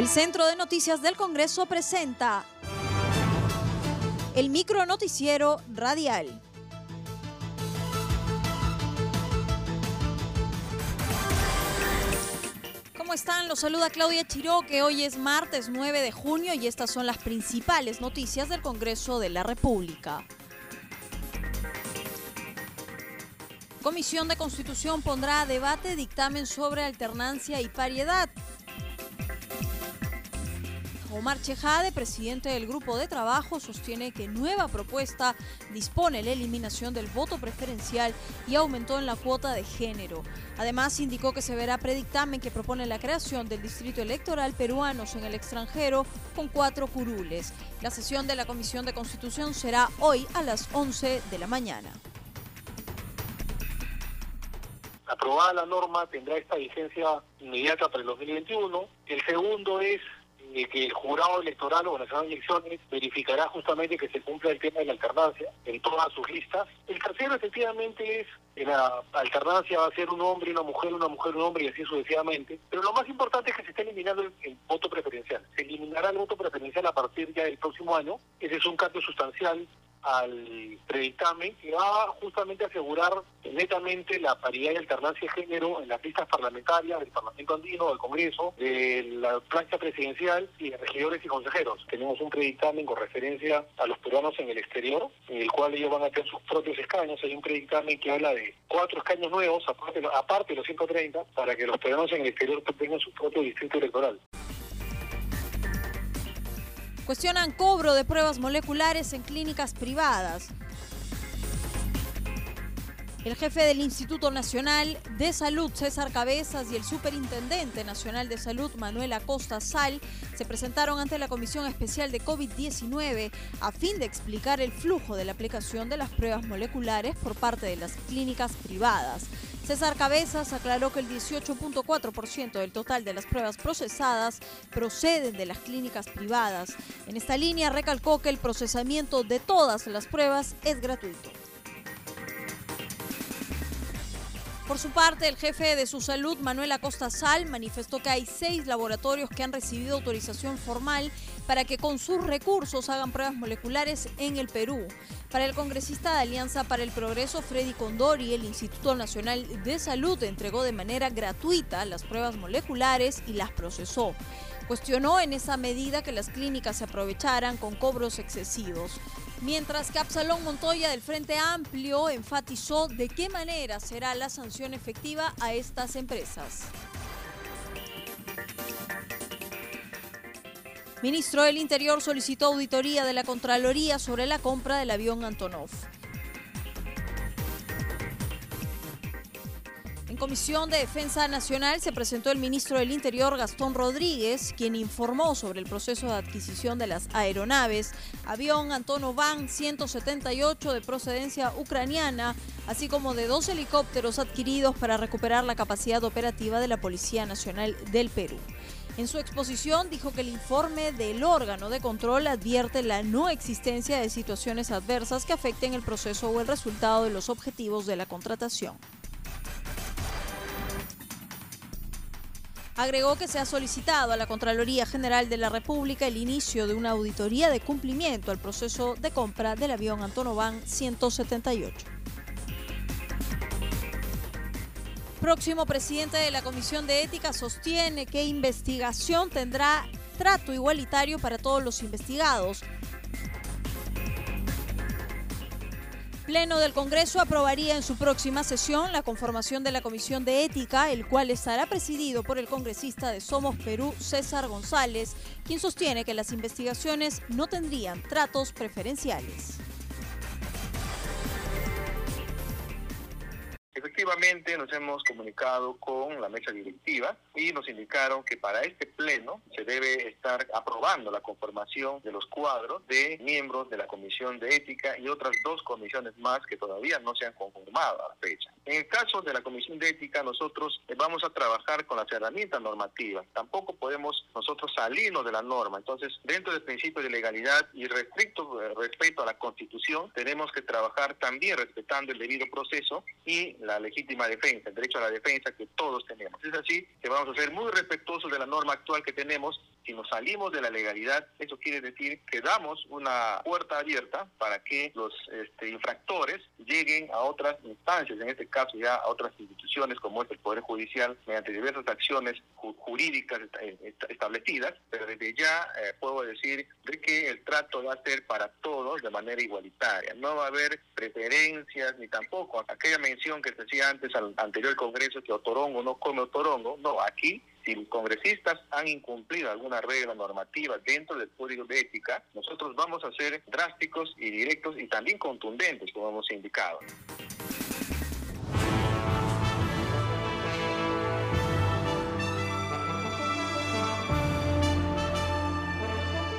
El Centro de Noticias del Congreso presenta el micro noticiero radial. ¿Cómo están? Los saluda Claudia Chiró, que hoy es martes 9 de junio y estas son las principales noticias del Congreso de la República. Comisión de Constitución pondrá a debate dictamen sobre alternancia y pariedad. Omar Chejade, presidente del grupo de trabajo, sostiene que nueva propuesta dispone la eliminación del voto preferencial y aumentó en la cuota de género. Además, indicó que se verá predictamen que propone la creación del distrito electoral peruanos en el extranjero con cuatro curules. La sesión de la Comisión de Constitución será hoy a las 11 de la mañana. Aprobada la norma tendrá esta vigencia inmediata para el 2021. El segundo es que el jurado electoral o nacional de elecciones verificará justamente que se cumpla el tema de la alternancia en todas sus listas. El tercero efectivamente es que la alternancia va a ser un hombre, una mujer, una mujer, un hombre y así sucesivamente. Pero lo más importante es que se está eliminando el, el voto preferencial. Se eliminará el voto preferencial a partir ya del próximo año. Ese es un cambio sustancial al predictamen que va justamente a asegurar netamente la paridad y alternancia de género en las listas parlamentarias del Parlamento Andino, del Congreso, de la plancha presidencial y de regidores y consejeros. Tenemos un predictamen con referencia a los peruanos en el exterior, en el cual ellos van a tener sus propios escaños. Hay un predictamen que habla de cuatro escaños nuevos, aparte, aparte de los 130, para que los peruanos en el exterior tengan su propio distrito electoral. Cuestionan cobro de pruebas moleculares en clínicas privadas. El jefe del Instituto Nacional de Salud, César Cabezas, y el Superintendente Nacional de Salud, Manuel Acosta Sal, se presentaron ante la Comisión Especial de COVID-19 a fin de explicar el flujo de la aplicación de las pruebas moleculares por parte de las clínicas privadas. César Cabezas aclaró que el 18.4% del total de las pruebas procesadas proceden de las clínicas privadas. En esta línea recalcó que el procesamiento de todas las pruebas es gratuito. Por su parte, el jefe de su salud, Manuel Acosta Sal, manifestó que hay seis laboratorios que han recibido autorización formal para que con sus recursos hagan pruebas moleculares en el Perú. Para el congresista de Alianza para el Progreso, Freddy Condori, el Instituto Nacional de Salud entregó de manera gratuita las pruebas moleculares y las procesó. Cuestionó en esa medida que las clínicas se aprovecharan con cobros excesivos. Mientras que Absalón Montoya del Frente Amplio enfatizó de qué manera será la sanción efectiva a estas empresas. Ministro del Interior solicitó auditoría de la Contraloría sobre la compra del avión Antonov. Comisión de Defensa Nacional se presentó el ministro del Interior Gastón Rodríguez, quien informó sobre el proceso de adquisición de las aeronaves, avión Antonovan 178 de procedencia ucraniana, así como de dos helicópteros adquiridos para recuperar la capacidad operativa de la Policía Nacional del Perú. En su exposición dijo que el informe del órgano de control advierte la no existencia de situaciones adversas que afecten el proceso o el resultado de los objetivos de la contratación. Agregó que se ha solicitado a la Contraloría General de la República el inicio de una auditoría de cumplimiento al proceso de compra del avión Antonovan 178. Próximo presidente de la Comisión de Ética sostiene que investigación tendrá trato igualitario para todos los investigados. Pleno del Congreso aprobaría en su próxima sesión la conformación de la Comisión de Ética, el cual estará presidido por el congresista de Somos Perú, César González, quien sostiene que las investigaciones no tendrían tratos preferenciales. Efectivamente, nos hemos comunicado con la mesa directiva y nos indicaron que para este pleno se debe estar aprobando la conformación de los cuadros de miembros de la Comisión de Ética y otras dos comisiones más que todavía no se han conformado a la fecha. En el caso de la Comisión de Ética, nosotros vamos a trabajar con las herramientas normativas. Tampoco podemos nosotros salirnos de la norma. Entonces, dentro del principio de legalidad y restricto respecto a la Constitución, tenemos que trabajar también respetando el debido proceso y la legítima defensa, el derecho a la defensa que todos tenemos. Es así que vamos a ser muy respetuosos de la norma actual que tenemos Si nos salimos de la legalidad, eso quiere decir que damos una puerta abierta para que los este, infractores lleguen a otras instancias, en este caso ya a otras instituciones como es el Poder Judicial, mediante diversas acciones jurídicas establecidas, pero desde ya eh, puedo decir de que el trato va a ser para todos de manera igualitaria. No va a haber preferencias ni tampoco aquella mención que se hacía antes al anterior Congreso que Otorongo no come Otorongo. No, aquí si los congresistas han incumplido alguna regla normativa dentro del código de ética, nosotros vamos a ser drásticos y directos y también contundentes, como hemos indicado.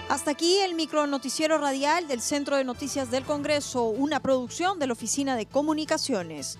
Hasta aquí el micro noticiero radial del Centro de Noticias del Congreso, una producción de la Oficina de Comunicaciones.